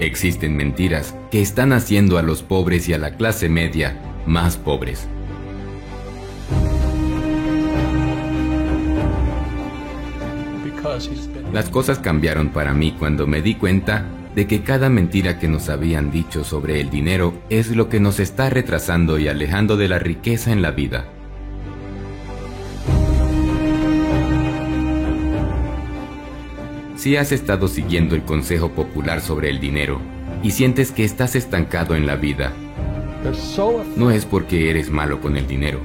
Existen mentiras que están haciendo a los pobres y a la clase media más pobres. Las cosas cambiaron para mí cuando me di cuenta de que cada mentira que nos habían dicho sobre el dinero es lo que nos está retrasando y alejando de la riqueza en la vida. Si has estado siguiendo el consejo popular sobre el dinero y sientes que estás estancado en la vida, no es porque eres malo con el dinero,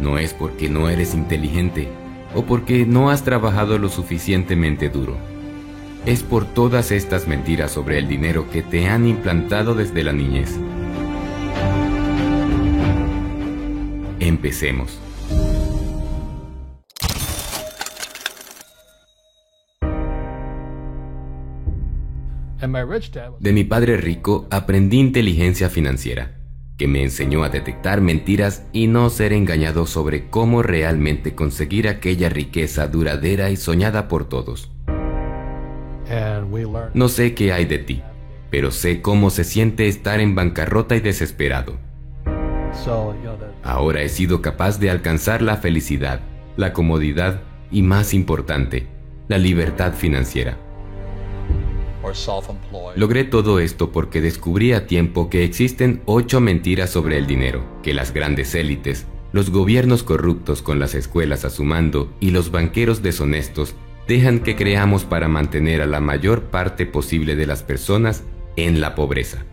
no es porque no eres inteligente o porque no has trabajado lo suficientemente duro es por todas estas mentiras sobre el dinero que te han implantado desde la niñez. Empecemos. De mi padre rico aprendí inteligencia financiera, que me enseñó a detectar mentiras y no ser engañado sobre cómo realmente conseguir aquella riqueza duradera y soñada por todos. No sé qué hay de ti, pero sé cómo se siente estar en bancarrota y desesperado. Ahora he sido capaz de alcanzar la felicidad, la comodidad y, más importante, la libertad financiera. Logré todo esto porque descubrí a tiempo que existen ocho mentiras sobre el dinero, que las grandes élites, los gobiernos corruptos con las escuelas a su mando y los banqueros deshonestos dejan que creamos para mantener a la mayor parte posible de las personas en la pobreza.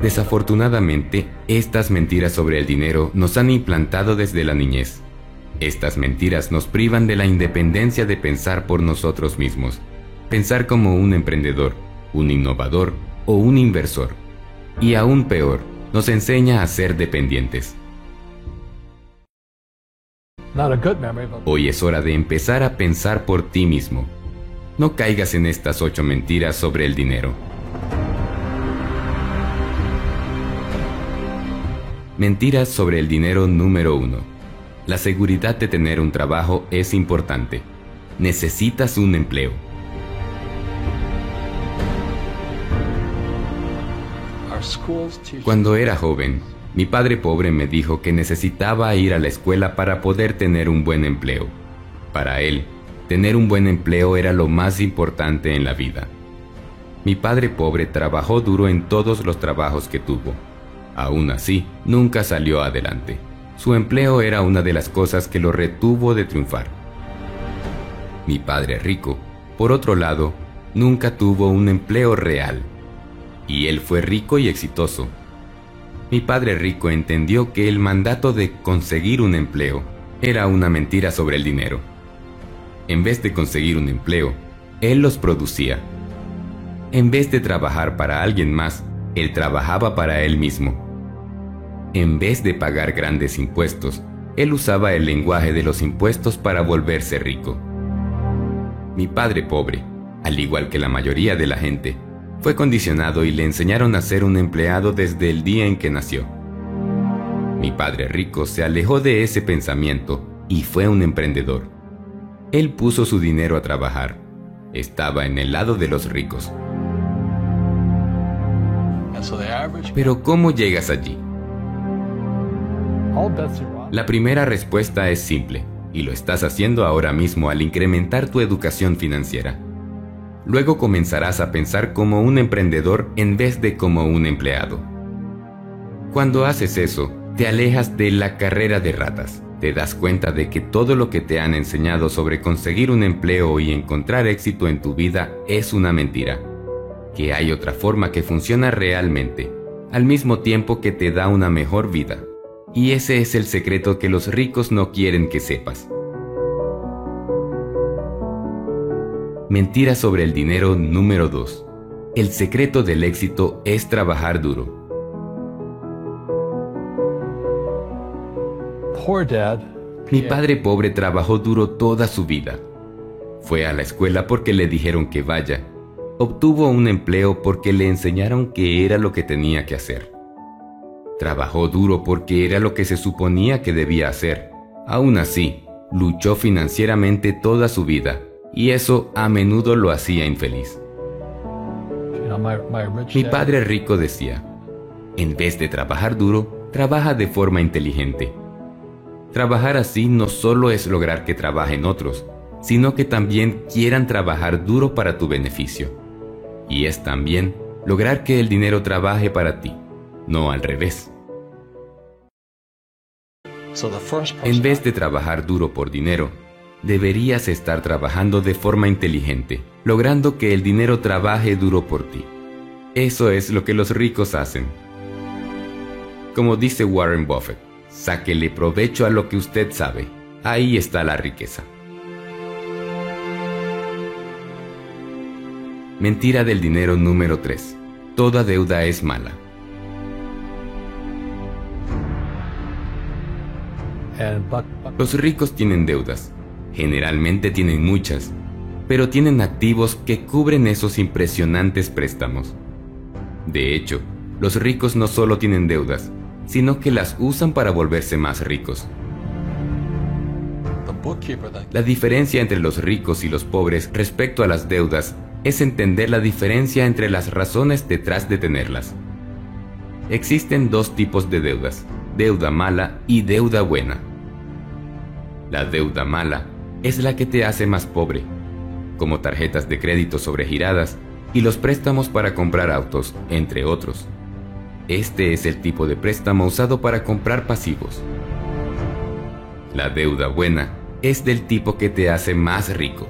Desafortunadamente, estas mentiras sobre el dinero nos han implantado desde la niñez. Estas mentiras nos privan de la independencia de pensar por nosotros mismos, pensar como un emprendedor, un innovador o un inversor. Y aún peor, nos enseña a ser dependientes. Hoy es hora de empezar a pensar por ti mismo. No caigas en estas ocho mentiras sobre el dinero. Mentiras sobre el dinero número uno. La seguridad de tener un trabajo es importante. Necesitas un empleo. Cuando era joven, mi padre pobre me dijo que necesitaba ir a la escuela para poder tener un buen empleo. Para él, tener un buen empleo era lo más importante en la vida. Mi padre pobre trabajó duro en todos los trabajos que tuvo. Aún así, nunca salió adelante. Su empleo era una de las cosas que lo retuvo de triunfar. Mi padre rico, por otro lado, nunca tuvo un empleo real. Y él fue rico y exitoso, mi padre rico entendió que el mandato de conseguir un empleo era una mentira sobre el dinero. En vez de conseguir un empleo, él los producía. En vez de trabajar para alguien más, él trabajaba para él mismo. En vez de pagar grandes impuestos, él usaba el lenguaje de los impuestos para volverse rico. Mi padre pobre, al igual que la mayoría de la gente, fue condicionado y le enseñaron a ser un empleado desde el día en que nació. Mi padre rico se alejó de ese pensamiento y fue un emprendedor. Él puso su dinero a trabajar. Estaba en el lado de los ricos. Pero ¿cómo llegas allí? La primera respuesta es simple, y lo estás haciendo ahora mismo al incrementar tu educación financiera. Luego comenzarás a pensar como un emprendedor en vez de como un empleado. Cuando haces eso, te alejas de la carrera de ratas. Te das cuenta de que todo lo que te han enseñado sobre conseguir un empleo y encontrar éxito en tu vida es una mentira. Que hay otra forma que funciona realmente, al mismo tiempo que te da una mejor vida. Y ese es el secreto que los ricos no quieren que sepas. Mentira sobre el dinero número 2. El secreto del éxito es trabajar duro. Mi padre pobre trabajó duro toda su vida. Fue a la escuela porque le dijeron que vaya. Obtuvo un empleo porque le enseñaron que era lo que tenía que hacer. Trabajó duro porque era lo que se suponía que debía hacer. Aún así, luchó financieramente toda su vida y eso a menudo lo hacía infeliz. Mi padre rico decía, en vez de trabajar duro, trabaja de forma inteligente. Trabajar así no solo es lograr que trabajen otros, sino que también quieran trabajar duro para tu beneficio. Y es también lograr que el dinero trabaje para ti, no al revés. En vez de trabajar duro por dinero, deberías estar trabajando de forma inteligente, logrando que el dinero trabaje duro por ti. Eso es lo que los ricos hacen. Como dice Warren Buffett, sáquele provecho a lo que usted sabe. Ahí está la riqueza. Mentira del dinero número 3. Toda deuda es mala. Los ricos tienen deudas. Generalmente tienen muchas, pero tienen activos que cubren esos impresionantes préstamos. De hecho, los ricos no solo tienen deudas, sino que las usan para volverse más ricos. La diferencia entre los ricos y los pobres respecto a las deudas es entender la diferencia entre las razones detrás de tenerlas. Existen dos tipos de deudas, deuda mala y deuda buena. La deuda mala es la que te hace más pobre, como tarjetas de crédito sobregiradas y los préstamos para comprar autos, entre otros. Este es el tipo de préstamo usado para comprar pasivos. La deuda buena es del tipo que te hace más rico,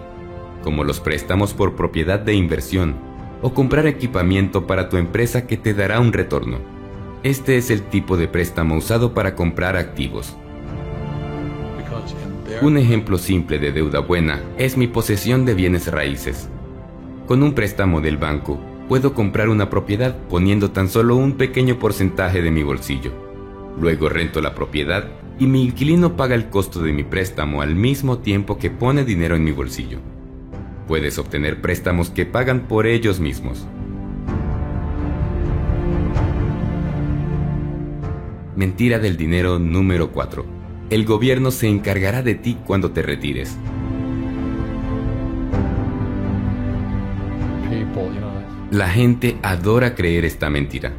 como los préstamos por propiedad de inversión o comprar equipamiento para tu empresa que te dará un retorno. Este es el tipo de préstamo usado para comprar activos. Un ejemplo simple de deuda buena es mi posesión de bienes raíces. Con un préstamo del banco, puedo comprar una propiedad poniendo tan solo un pequeño porcentaje de mi bolsillo. Luego rento la propiedad y mi inquilino paga el costo de mi préstamo al mismo tiempo que pone dinero en mi bolsillo. Puedes obtener préstamos que pagan por ellos mismos. Mentira del dinero número 4 el gobierno se encargará de ti cuando te retires. La gente adora creer esta mentira.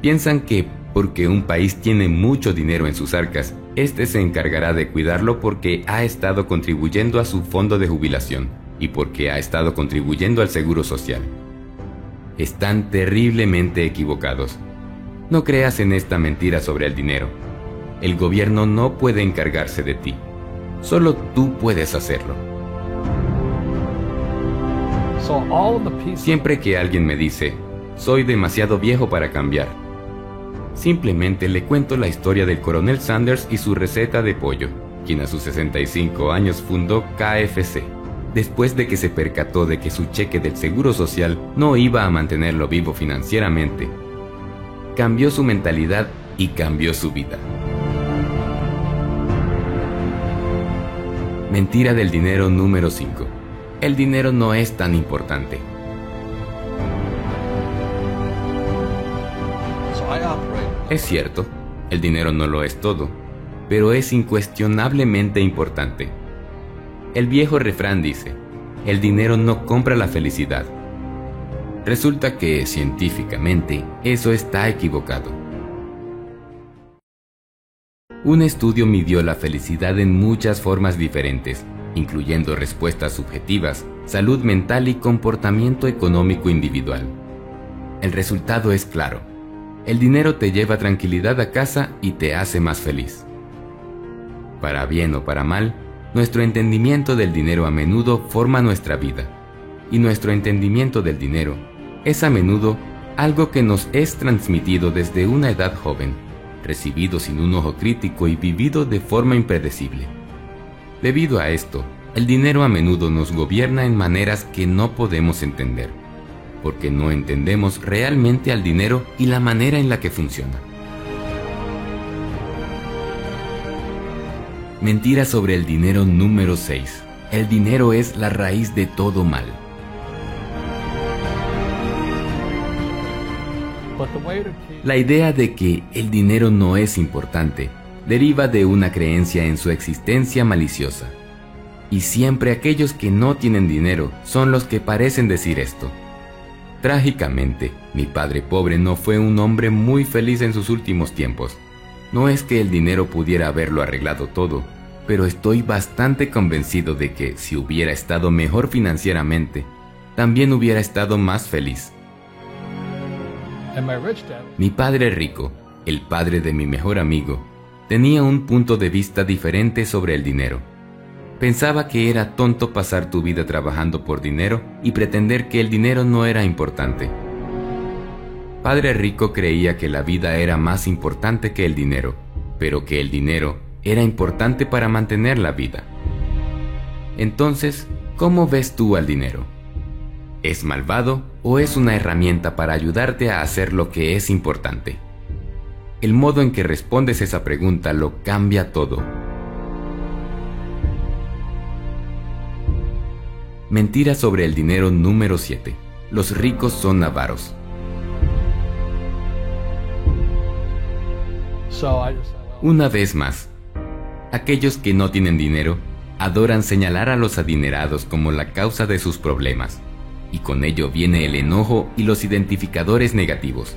Piensan que porque un país tiene mucho dinero en sus arcas, este se encargará de cuidarlo porque ha estado contribuyendo a su fondo de jubilación y porque ha estado contribuyendo al seguro social. Están terriblemente equivocados. No creas en esta mentira sobre el dinero el gobierno no puede encargarse de ti. Solo tú puedes hacerlo. Siempre que alguien me dice, soy demasiado viejo para cambiar, simplemente le cuento la historia del coronel Sanders y su receta de pollo, quien a sus 65 años fundó KFC, después de que se percató de que su cheque del Seguro Social no iba a mantenerlo vivo financieramente. Cambió su mentalidad y cambió su vida. Mentira del dinero número 5. El dinero no es tan importante. Es cierto, el dinero no lo es todo, pero es incuestionablemente importante. El viejo refrán dice, el dinero no compra la felicidad. Resulta que, científicamente, eso está equivocado. Un estudio midió la felicidad en muchas formas diferentes, incluyendo respuestas subjetivas, salud mental y comportamiento económico individual. El resultado es claro. El dinero te lleva tranquilidad a casa y te hace más feliz. Para bien o para mal, nuestro entendimiento del dinero a menudo forma nuestra vida. Y nuestro entendimiento del dinero es a menudo algo que nos es transmitido desde una edad joven recibido sin un ojo crítico y vivido de forma impredecible. Debido a esto, el dinero a menudo nos gobierna en maneras que no podemos entender, porque no entendemos realmente al dinero y la manera en la que funciona. Mentira sobre el dinero número 6. El dinero es la raíz de todo mal. La idea de que el dinero no es importante deriva de una creencia en su existencia maliciosa. Y siempre aquellos que no tienen dinero son los que parecen decir esto. Trágicamente, mi padre pobre no fue un hombre muy feliz en sus últimos tiempos. No es que el dinero pudiera haberlo arreglado todo, pero estoy bastante convencido de que si hubiera estado mejor financieramente, también hubiera estado más feliz. Mi padre rico, el padre de mi mejor amigo, tenía un punto de vista diferente sobre el dinero. Pensaba que era tonto pasar tu vida trabajando por dinero y pretender que el dinero no era importante. Padre Rico creía que la vida era más importante que el dinero, pero que el dinero era importante para mantener la vida. Entonces, ¿cómo ves tú al dinero? ¿Es malvado o es una herramienta para ayudarte a hacer lo que es importante? El modo en que respondes esa pregunta lo cambia todo. Mentira sobre el dinero número 7. Los ricos son avaros. Una vez más, aquellos que no tienen dinero adoran señalar a los adinerados como la causa de sus problemas, y con ello viene el enojo y los identificadores negativos.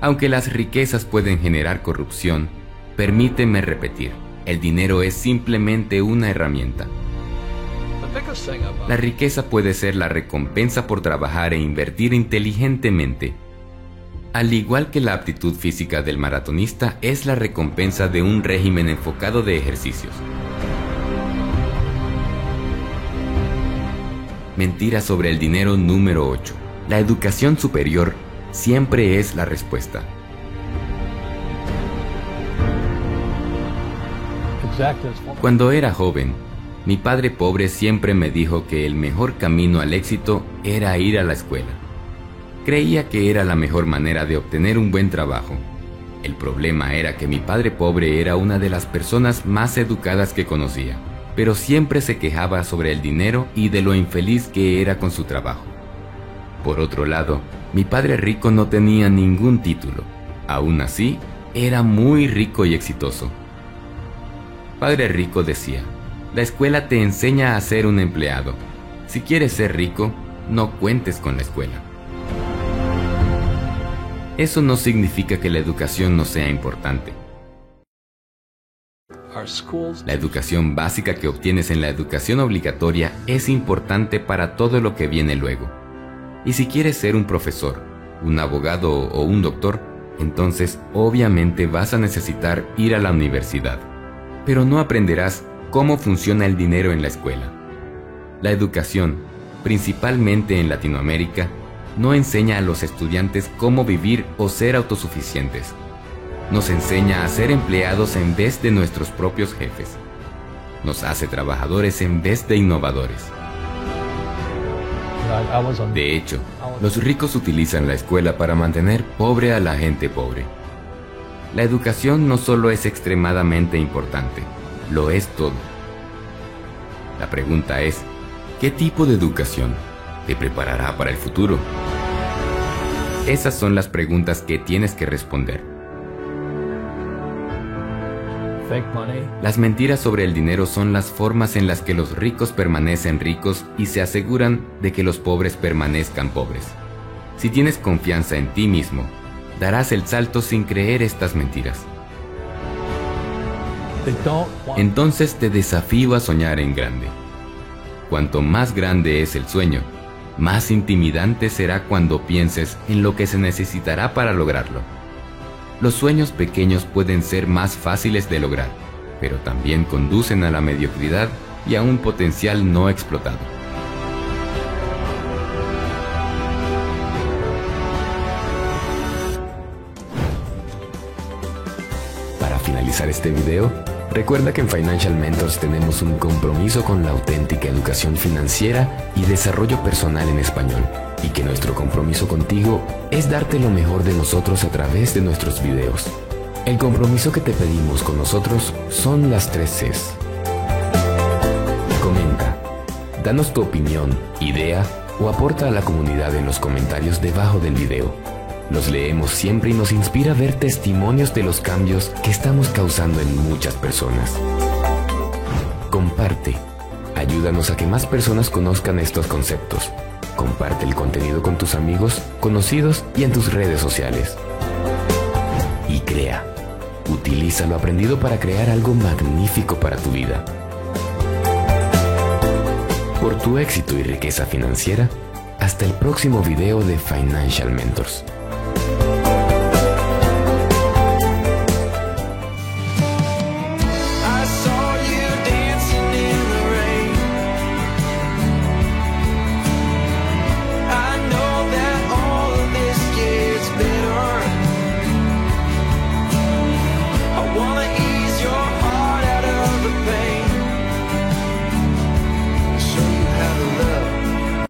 Aunque las riquezas pueden generar corrupción, permíteme repetir, el dinero es simplemente una herramienta. La riqueza puede ser la recompensa por trabajar e invertir inteligentemente. Al igual que la aptitud física del maratonista es la recompensa de un régimen enfocado de ejercicios. Mentira sobre el dinero número 8. La educación superior siempre es la respuesta. Cuando era joven, mi padre pobre siempre me dijo que el mejor camino al éxito era ir a la escuela. Creía que era la mejor manera de obtener un buen trabajo. El problema era que mi padre pobre era una de las personas más educadas que conocía, pero siempre se quejaba sobre el dinero y de lo infeliz que era con su trabajo. Por otro lado, mi padre rico no tenía ningún título. Aún así, era muy rico y exitoso. Padre rico decía, la escuela te enseña a ser un empleado. Si quieres ser rico, no cuentes con la escuela. Eso no significa que la educación no sea importante. La educación básica que obtienes en la educación obligatoria es importante para todo lo que viene luego. Y si quieres ser un profesor, un abogado o un doctor, entonces obviamente vas a necesitar ir a la universidad. Pero no aprenderás cómo funciona el dinero en la escuela. La educación, principalmente en Latinoamérica, no enseña a los estudiantes cómo vivir o ser autosuficientes. Nos enseña a ser empleados en vez de nuestros propios jefes. Nos hace trabajadores en vez de innovadores. De hecho, los ricos utilizan la escuela para mantener pobre a la gente pobre. La educación no solo es extremadamente importante, lo es todo. La pregunta es, ¿qué tipo de educación te preparará para el futuro? Esas son las preguntas que tienes que responder. Las mentiras sobre el dinero son las formas en las que los ricos permanecen ricos y se aseguran de que los pobres permanezcan pobres. Si tienes confianza en ti mismo, darás el salto sin creer estas mentiras. Entonces te desafío a soñar en grande. Cuanto más grande es el sueño, más intimidante será cuando pienses en lo que se necesitará para lograrlo. Los sueños pequeños pueden ser más fáciles de lograr, pero también conducen a la mediocridad y a un potencial no explotado. Para finalizar este video, Recuerda que en Financial Mentors tenemos un compromiso con la auténtica educación financiera y desarrollo personal en español, y que nuestro compromiso contigo es darte lo mejor de nosotros a través de nuestros videos. El compromiso que te pedimos con nosotros son las tres Cs. Comenta, danos tu opinión, idea o aporta a la comunidad en los comentarios debajo del video. Los leemos siempre y nos inspira ver testimonios de los cambios que estamos causando en muchas personas. Comparte. Ayúdanos a que más personas conozcan estos conceptos. Comparte el contenido con tus amigos, conocidos y en tus redes sociales. Y crea. Utiliza lo aprendido para crear algo magnífico para tu vida. Por tu éxito y riqueza financiera, hasta el próximo video de Financial Mentors.